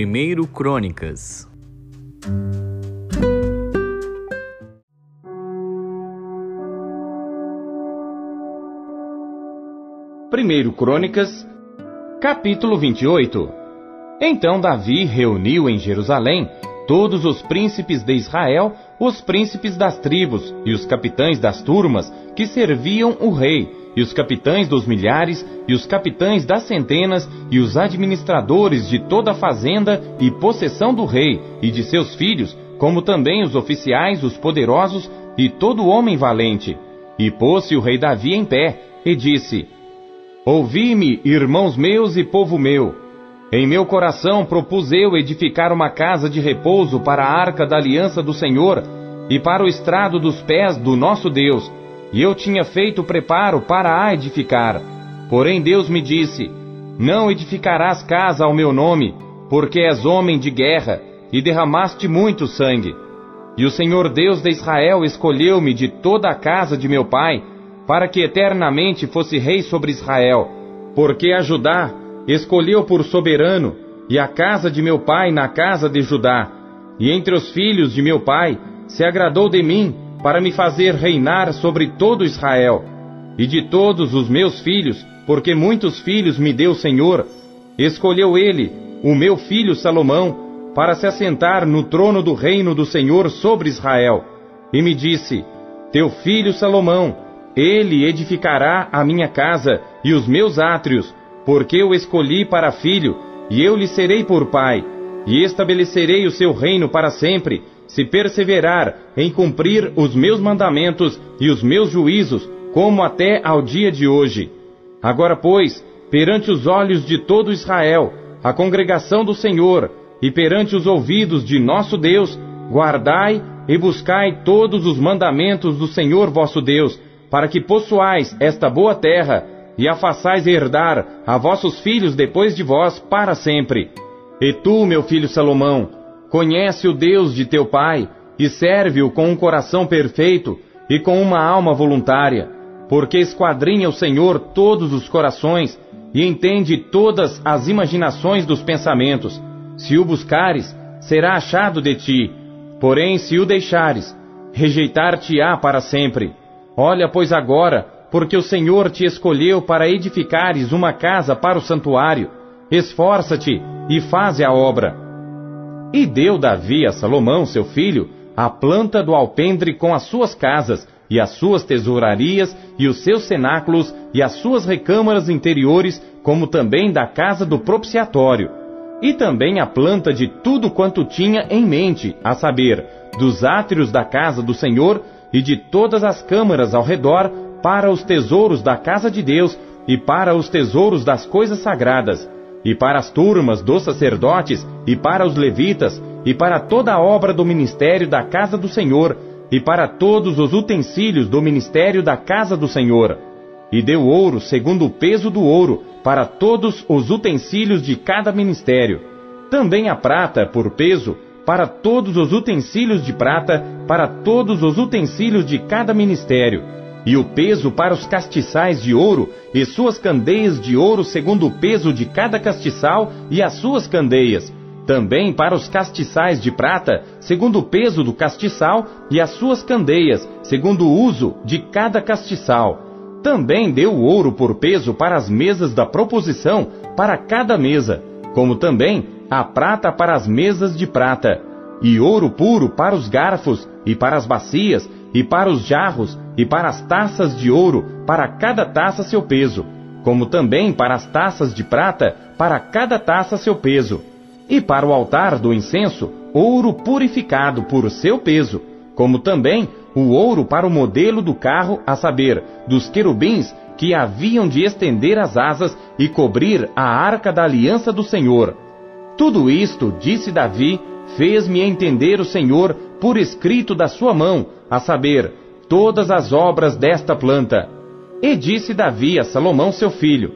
Primeiro Crônicas. Primeiro Crônicas, capítulo 28 Então Davi reuniu em Jerusalém todos os príncipes de Israel, os príncipes das tribos e os capitães das turmas que serviam o rei, e os capitães dos milhares, e os capitães das centenas, e os administradores de toda a fazenda e possessão do rei e de seus filhos, como também os oficiais, os poderosos e todo homem valente. E pôs-se o rei Davi em pé, e disse: Ouvi-me, irmãos meus e povo meu. Em meu coração propus eu edificar uma casa de repouso para a arca da aliança do Senhor e para o estrado dos pés do nosso Deus, e eu tinha feito preparo para a edificar. Porém Deus me disse: Não edificarás casa ao meu nome, porque és homem de guerra e derramaste muito sangue. E o Senhor Deus de Israel escolheu-me de toda a casa de meu pai, para que eternamente fosse rei sobre Israel, porque a Judá escolheu por soberano, e a casa de meu pai na casa de Judá, e entre os filhos de meu pai se agradou de mim, para me fazer reinar sobre todo Israel, e de todos os meus filhos, porque muitos filhos me deu o Senhor, escolheu ele, o meu filho Salomão, para se assentar no trono do reino do Senhor sobre Israel. E me disse: Teu filho Salomão, ele edificará a minha casa e os meus átrios, porque eu escolhi para filho, e eu lhe serei por pai, e estabelecerei o seu reino para sempre, se perseverar em cumprir os meus mandamentos e os meus juízos, como até ao dia de hoje. Agora, pois, perante os olhos de todo Israel, a congregação do Senhor, e perante os ouvidos de nosso Deus, guardai e buscai todos os mandamentos do Senhor vosso Deus, para que possuais esta boa terra, e a façais herdar a vossos filhos depois de vós para sempre. E tu, meu filho Salomão, Conhece o Deus de teu pai e serve-o com um coração perfeito e com uma alma voluntária, porque esquadrinha o Senhor todos os corações e entende todas as imaginações dos pensamentos. Se o buscares, será achado de ti, porém, se o deixares, rejeitar-te-á para sempre. Olha, pois, agora, porque o Senhor te escolheu para edificares uma casa para o santuário. Esforça-te e faze a obra. E deu Davi a Salomão, seu filho, a planta do alpendre com as suas casas, e as suas tesourarias, e os seus cenáculos, e as suas recâmaras interiores, como também da casa do propiciatório. E também a planta de tudo quanto tinha em mente, a saber, dos átrios da casa do Senhor, e de todas as câmaras ao redor, para os tesouros da casa de Deus, e para os tesouros das coisas sagradas e para as turmas dos sacerdotes, e para os levitas, e para toda a obra do ministério da casa do Senhor, e para todos os utensílios do ministério da casa do Senhor. E deu ouro segundo o peso do ouro, para todos os utensílios de cada ministério. Também a prata, por peso, para todos os utensílios de prata, para todos os utensílios de cada ministério e o peso para os castiçais de ouro, e suas candeias de ouro segundo o peso de cada castiçal e as suas candeias. Também para os castiçais de prata, segundo o peso do castiçal e as suas candeias, segundo o uso de cada castiçal. Também deu ouro por peso para as mesas da proposição, para cada mesa, como também a prata para as mesas de prata, e ouro puro para os garfos, e para as bacias, e para os jarros, e para as taças de ouro, para cada taça seu peso, como também para as taças de prata, para cada taça seu peso, e para o altar do incenso, ouro purificado por seu peso, como também o ouro para o modelo do carro, a saber, dos querubins que haviam de estender as asas e cobrir a arca da aliança do Senhor. Tudo isto, disse Davi, fez-me entender o Senhor por escrito da sua mão, a saber, todas as obras desta planta. E disse Davi a Salomão seu filho: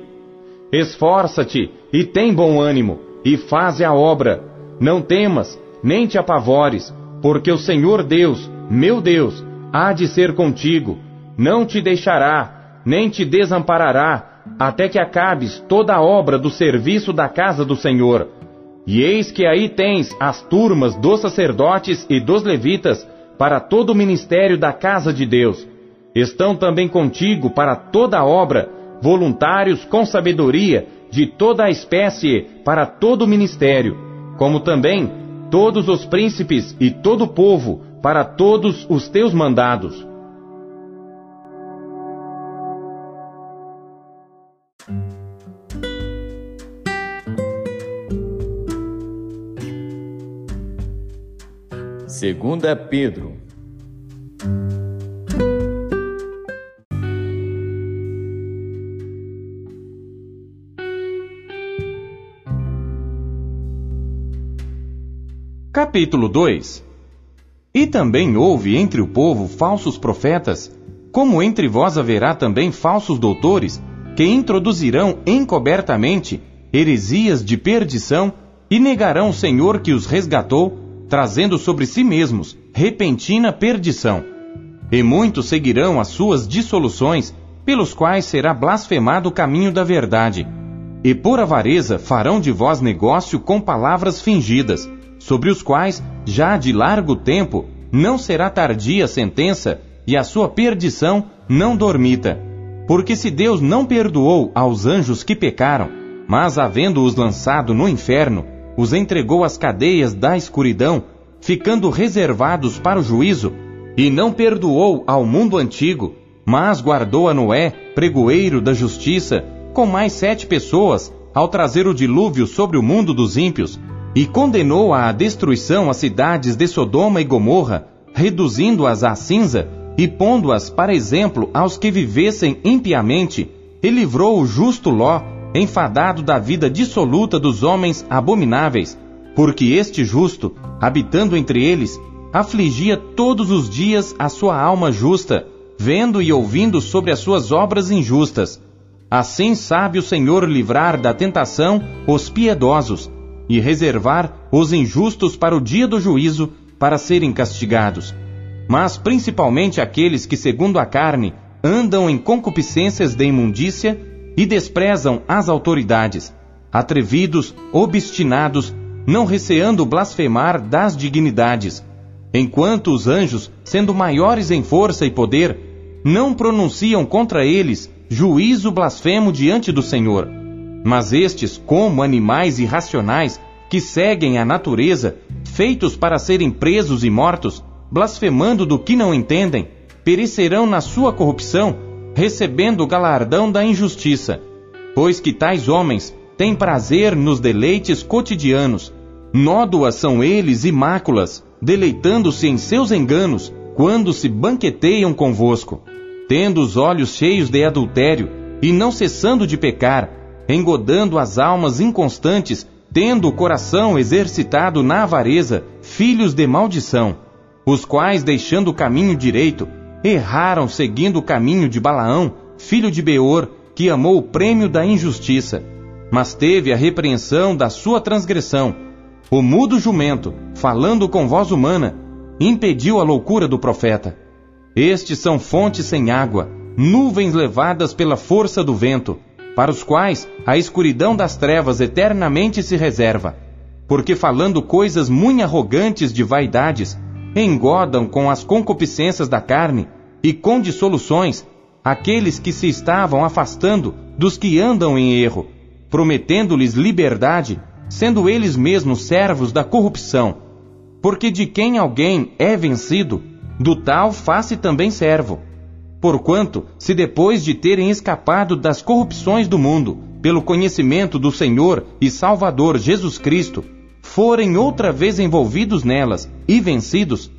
Esforça-te e tem bom ânimo, e faze a obra. Não temas, nem te apavores, porque o Senhor Deus, meu Deus, há de ser contigo. Não te deixará, nem te desamparará, até que acabes toda a obra do serviço da casa do Senhor. E eis que aí tens as turmas dos sacerdotes e dos levitas para todo o ministério da casa de Deus. Estão também contigo para toda a obra, voluntários com sabedoria, de toda a espécie para todo o ministério, como também todos os príncipes e todo o povo para todos os teus mandados. Segunda Pedro. Capítulo 2 E também houve entre o povo falsos profetas, como entre vós haverá também falsos doutores, que introduzirão encobertamente heresias de perdição e negarão o Senhor que os resgatou, trazendo sobre si mesmos repentina perdição. E muitos seguirão as suas dissoluções, pelos quais será blasfemado o caminho da verdade. E por avareza farão de vós negócio com palavras fingidas sobre os quais, já de largo tempo, não será tardia a sentença e a sua perdição não dormita. Porque se Deus não perdoou aos anjos que pecaram, mas havendo-os lançado no inferno, os entregou às cadeias da escuridão, ficando reservados para o juízo, e não perdoou ao mundo antigo, mas guardou a Noé, pregoeiro da justiça, com mais sete pessoas, ao trazer o dilúvio sobre o mundo dos ímpios, e condenou à destruição as cidades de Sodoma e Gomorra, reduzindo-as à cinza e pondo-as para exemplo aos que vivessem impiamente, e livrou o justo Ló, enfadado da vida dissoluta dos homens abomináveis, porque este justo, habitando entre eles, afligia todos os dias a sua alma justa, vendo e ouvindo sobre as suas obras injustas. Assim sabe o Senhor livrar da tentação os piedosos, e reservar os injustos para o dia do juízo, para serem castigados. Mas principalmente aqueles que, segundo a carne, andam em concupiscências de imundícia e desprezam as autoridades, atrevidos, obstinados, não receando blasfemar das dignidades, enquanto os anjos, sendo maiores em força e poder, não pronunciam contra eles juízo blasfemo diante do Senhor. Mas estes, como animais irracionais que seguem a natureza, feitos para serem presos e mortos, blasfemando do que não entendem, perecerão na sua corrupção, recebendo o galardão da injustiça. Pois que tais homens têm prazer nos deleites cotidianos, nódoas são eles e máculas, deleitando-se em seus enganos, quando se banqueteiam convosco, tendo os olhos cheios de adultério, e não cessando de pecar, engodando as almas inconstantes, tendo o coração exercitado na avareza, filhos de maldição, os quais, deixando o caminho direito, erraram seguindo o caminho de Balaão, filho de Beor, que amou o prêmio da injustiça, mas teve a repreensão da sua transgressão. O mudo jumento, falando com voz humana, impediu a loucura do profeta. Estes são fontes sem água, nuvens levadas pela força do vento, para os quais a escuridão das trevas eternamente se reserva, porque falando coisas muito arrogantes de vaidades, engodam com as concupiscências da carne e com dissoluções aqueles que se estavam afastando dos que andam em erro, prometendo-lhes liberdade, sendo eles mesmos servos da corrupção. Porque de quem alguém é vencido, do tal faça também servo Porquanto, se depois de terem escapado das corrupções do mundo, pelo conhecimento do Senhor e Salvador Jesus Cristo, forem outra vez envolvidos nelas e vencidos,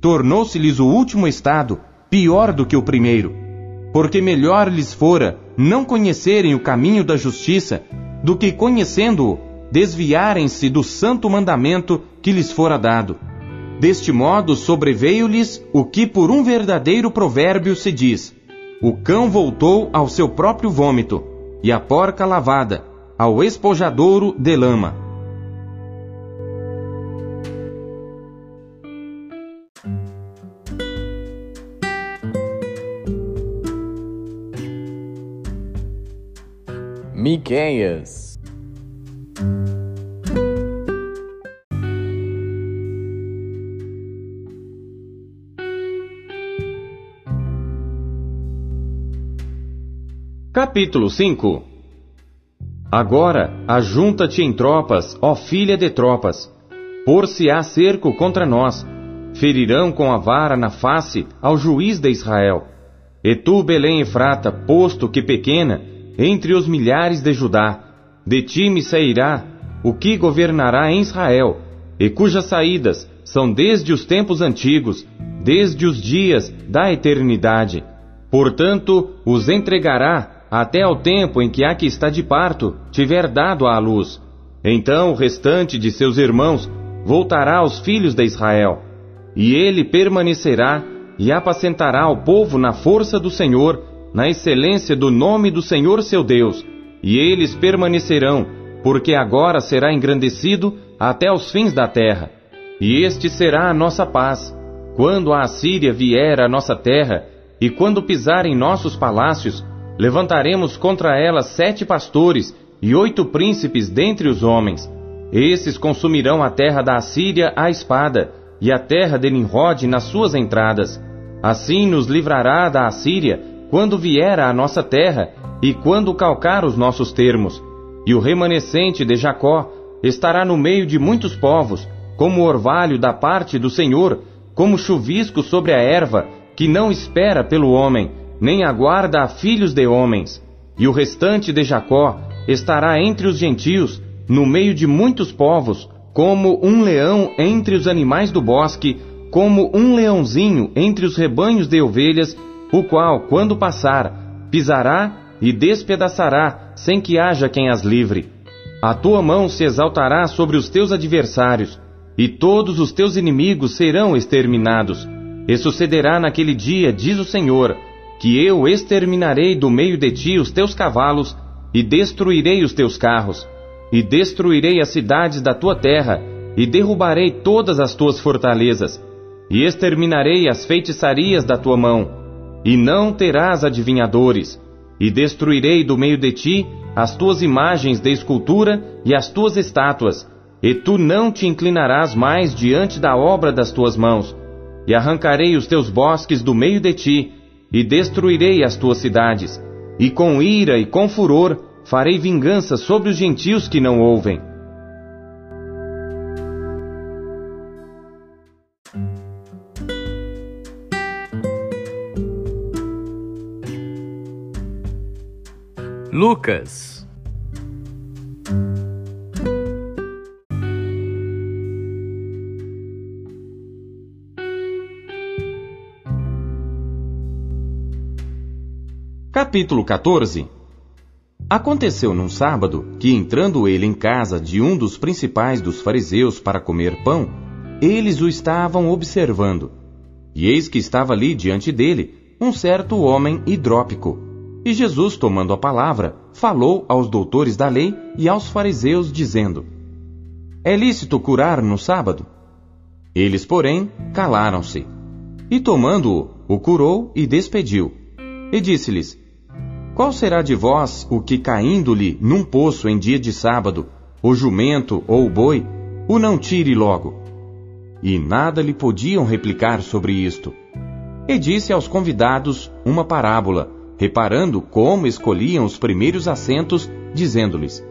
tornou-se-lhes o último estado pior do que o primeiro. Porque melhor lhes fora não conhecerem o caminho da justiça, do que conhecendo-o, desviarem-se do santo mandamento que lhes fora dado. Deste modo sobreveio-lhes o que por um verdadeiro provérbio se diz: O cão voltou ao seu próprio vômito, e a porca lavada ao espojadouro de lama. amiguinhas. Capítulo 5 Agora ajunta-te em tropas, ó filha de tropas. Por-se-á cerco contra nós. Ferirão com a vara na face ao juiz de Israel. E tu, Belém Efrata, posto que pequena, entre os milhares de Judá, de ti me sairá o que governará em Israel, e cujas saídas são desde os tempos antigos, desde os dias da eternidade. Portanto, os entregará até ao tempo em que a que está de parto tiver dado à luz. Então o restante de seus irmãos voltará aos filhos de Israel, e ele permanecerá e apacentará o povo na força do Senhor, na excelência do nome do Senhor seu Deus, e eles permanecerão, porque agora será engrandecido até os fins da terra. E este será a nossa paz. Quando a Assíria vier à nossa terra, e quando pisar em nossos palácios, levantaremos contra ela sete pastores e oito príncipes dentre os homens. Esses consumirão a terra da Assíria à espada, e a terra de Nimrod nas suas entradas. Assim nos livrará da Assíria quando vier à nossa terra e quando calcar os nossos termos. E o remanescente de Jacó estará no meio de muitos povos, como orvalho da parte do Senhor, como chuvisco sobre a erva, que não espera pelo homem, nem aguarda a filhos de homens. E o restante de Jacó estará entre os gentios, no meio de muitos povos, como um leão entre os animais do bosque, como um leãozinho entre os rebanhos de ovelhas, o qual, quando passar, pisará e despedaçará, sem que haja quem as livre. A tua mão se exaltará sobre os teus adversários, e todos os teus inimigos serão exterminados. E sucederá naquele dia, diz o Senhor, que eu exterminarei do meio de ti os teus cavalos, e destruirei os teus carros, e destruirei as cidades da tua terra, e derrubarei todas as tuas fortalezas, e exterminarei as feitiçarias da tua mão, e não terás adivinhadores, e destruirei do meio de ti as tuas imagens de escultura e as tuas estátuas, e tu não te inclinarás mais diante da obra das tuas mãos, e arrancarei os teus bosques do meio de ti, e destruirei as tuas cidades, e com ira e com furor farei vingança sobre os gentios que não ouvem. Lucas Capítulo 14 Aconteceu num sábado que, entrando ele em casa de um dos principais dos fariseus para comer pão, eles o estavam observando. E eis que estava ali diante dele um certo homem hidrópico. E Jesus, tomando a palavra, falou aos doutores da lei e aos fariseus, dizendo: É lícito curar no sábado? Eles, porém, calaram-se. E tomando-o, o curou e despediu. E disse-lhes: qual será de vós o que, caindo-lhe num poço em dia de sábado, o jumento ou o boi, o não tire logo? E nada lhe podiam replicar sobre isto. E disse aos convidados uma parábola, reparando como escolhiam os primeiros assentos, dizendo-lhes: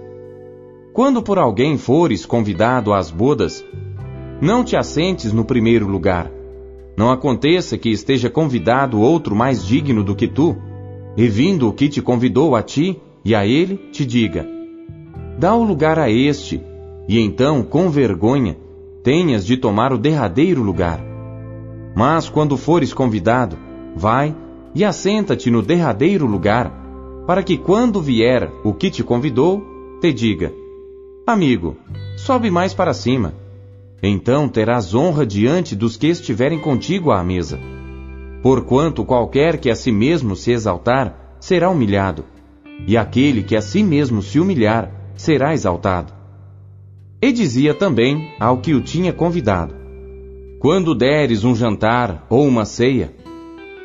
Quando por alguém fores convidado às bodas, não te assentes no primeiro lugar. Não aconteça que esteja convidado outro mais digno do que tu, e vindo o que te convidou a ti e a ele, te diga: Dá o lugar a este, e então, com vergonha, tenhas de tomar o derradeiro lugar. Mas quando fores convidado, vai e assenta-te no derradeiro lugar, para que quando vier o que te convidou, te diga: Amigo, sobe mais para cima. Então terás honra diante dos que estiverem contigo à mesa. Porquanto qualquer que a si mesmo se exaltar, será humilhado, e aquele que a si mesmo se humilhar, será exaltado. E dizia também ao que o tinha convidado: Quando deres um jantar ou uma ceia,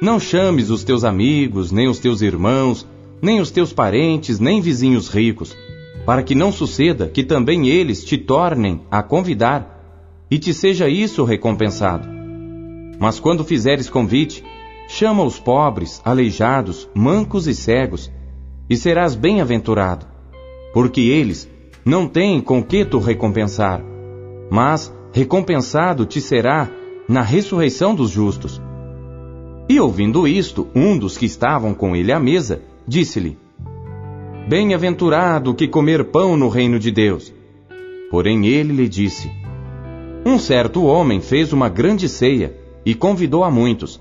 não chames os teus amigos, nem os teus irmãos, nem os teus parentes, nem vizinhos ricos, para que não suceda que também eles te tornem a convidar, e te seja isso recompensado. Mas quando fizeres convite, chama os pobres, aleijados, mancos e cegos, e serás bem-aventurado, porque eles não têm com que tu recompensar, mas recompensado te será na ressurreição dos justos. E ouvindo isto, um dos que estavam com ele à mesa disse-lhe: Bem-aventurado que comer pão no reino de Deus. Porém ele lhe disse: Um certo homem fez uma grande ceia e convidou a muitos.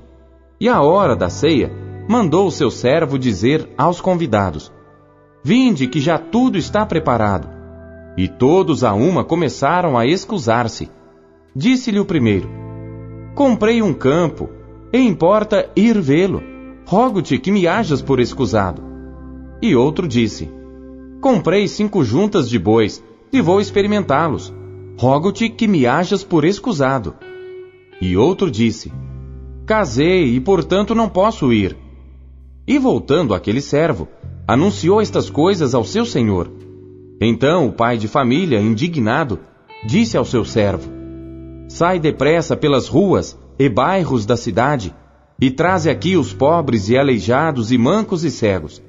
E à hora da ceia, mandou o seu servo dizer aos convidados: Vinde, que já tudo está preparado. E todos a uma começaram a excusar-se. Disse-lhe o primeiro: Comprei um campo, e importa ir vê-lo. Rogo-te que me hajas por escusado. E outro disse: Comprei cinco juntas de bois, e vou experimentá-los. Rogo-te que me hajas por escusado. E outro disse: Casei, e portanto não posso ir. E voltando aquele servo, anunciou estas coisas ao seu senhor. Então o pai de família, indignado, disse ao seu servo: Sai depressa pelas ruas e bairros da cidade e traze aqui os pobres e aleijados e mancos e cegos.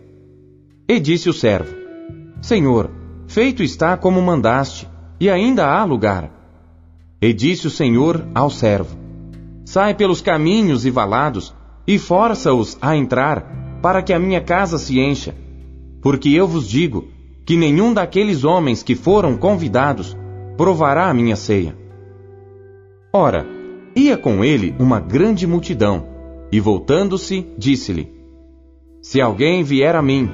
E disse o servo: Senhor, feito está como mandaste, e ainda há lugar. E disse o Senhor ao servo: Sai pelos caminhos e valados e força-os a entrar, para que a minha casa se encha. Porque eu vos digo que nenhum daqueles homens que foram convidados provará a minha ceia. Ora, ia com ele uma grande multidão, e voltando-se, disse-lhe: Se alguém vier a mim,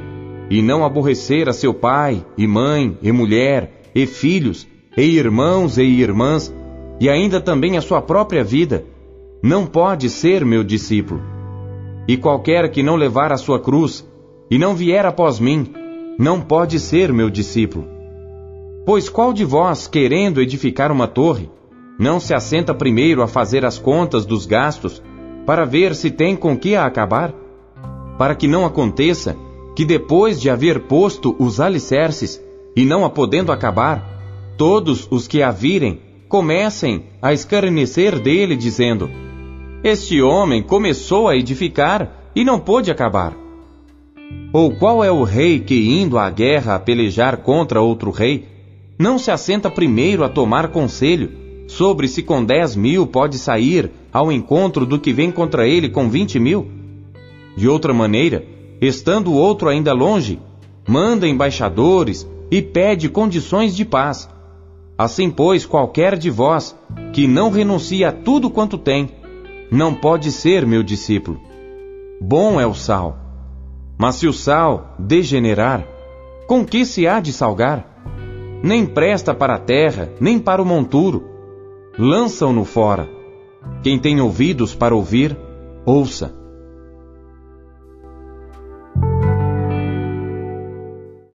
e não aborrecer a seu pai, e mãe, e mulher, e filhos, e irmãos e irmãs, e ainda também a sua própria vida, não pode ser meu discípulo. E qualquer que não levar a sua cruz, e não vier após mim, não pode ser meu discípulo. Pois qual de vós, querendo edificar uma torre, não se assenta primeiro a fazer as contas dos gastos, para ver se tem com que a acabar? Para que não aconteça que depois de haver posto os alicerces, e não a podendo acabar, todos os que a virem comecem a escarnecer dele, dizendo: Este homem começou a edificar e não pôde acabar. Ou qual é o rei que, indo à guerra a pelejar contra outro rei, não se assenta primeiro a tomar conselho? Sobre se com dez mil pode sair ao encontro do que vem contra ele com vinte mil? De outra maneira, estando o outro ainda longe, manda embaixadores e pede condições de paz. Assim, pois, qualquer de vós que não renuncia a tudo quanto tem, não pode ser meu discípulo. Bom é o sal, mas se o sal degenerar, com que se há de salgar? Nem presta para a terra, nem para o monturo lançam-no fora. Quem tem ouvidos para ouvir, ouça.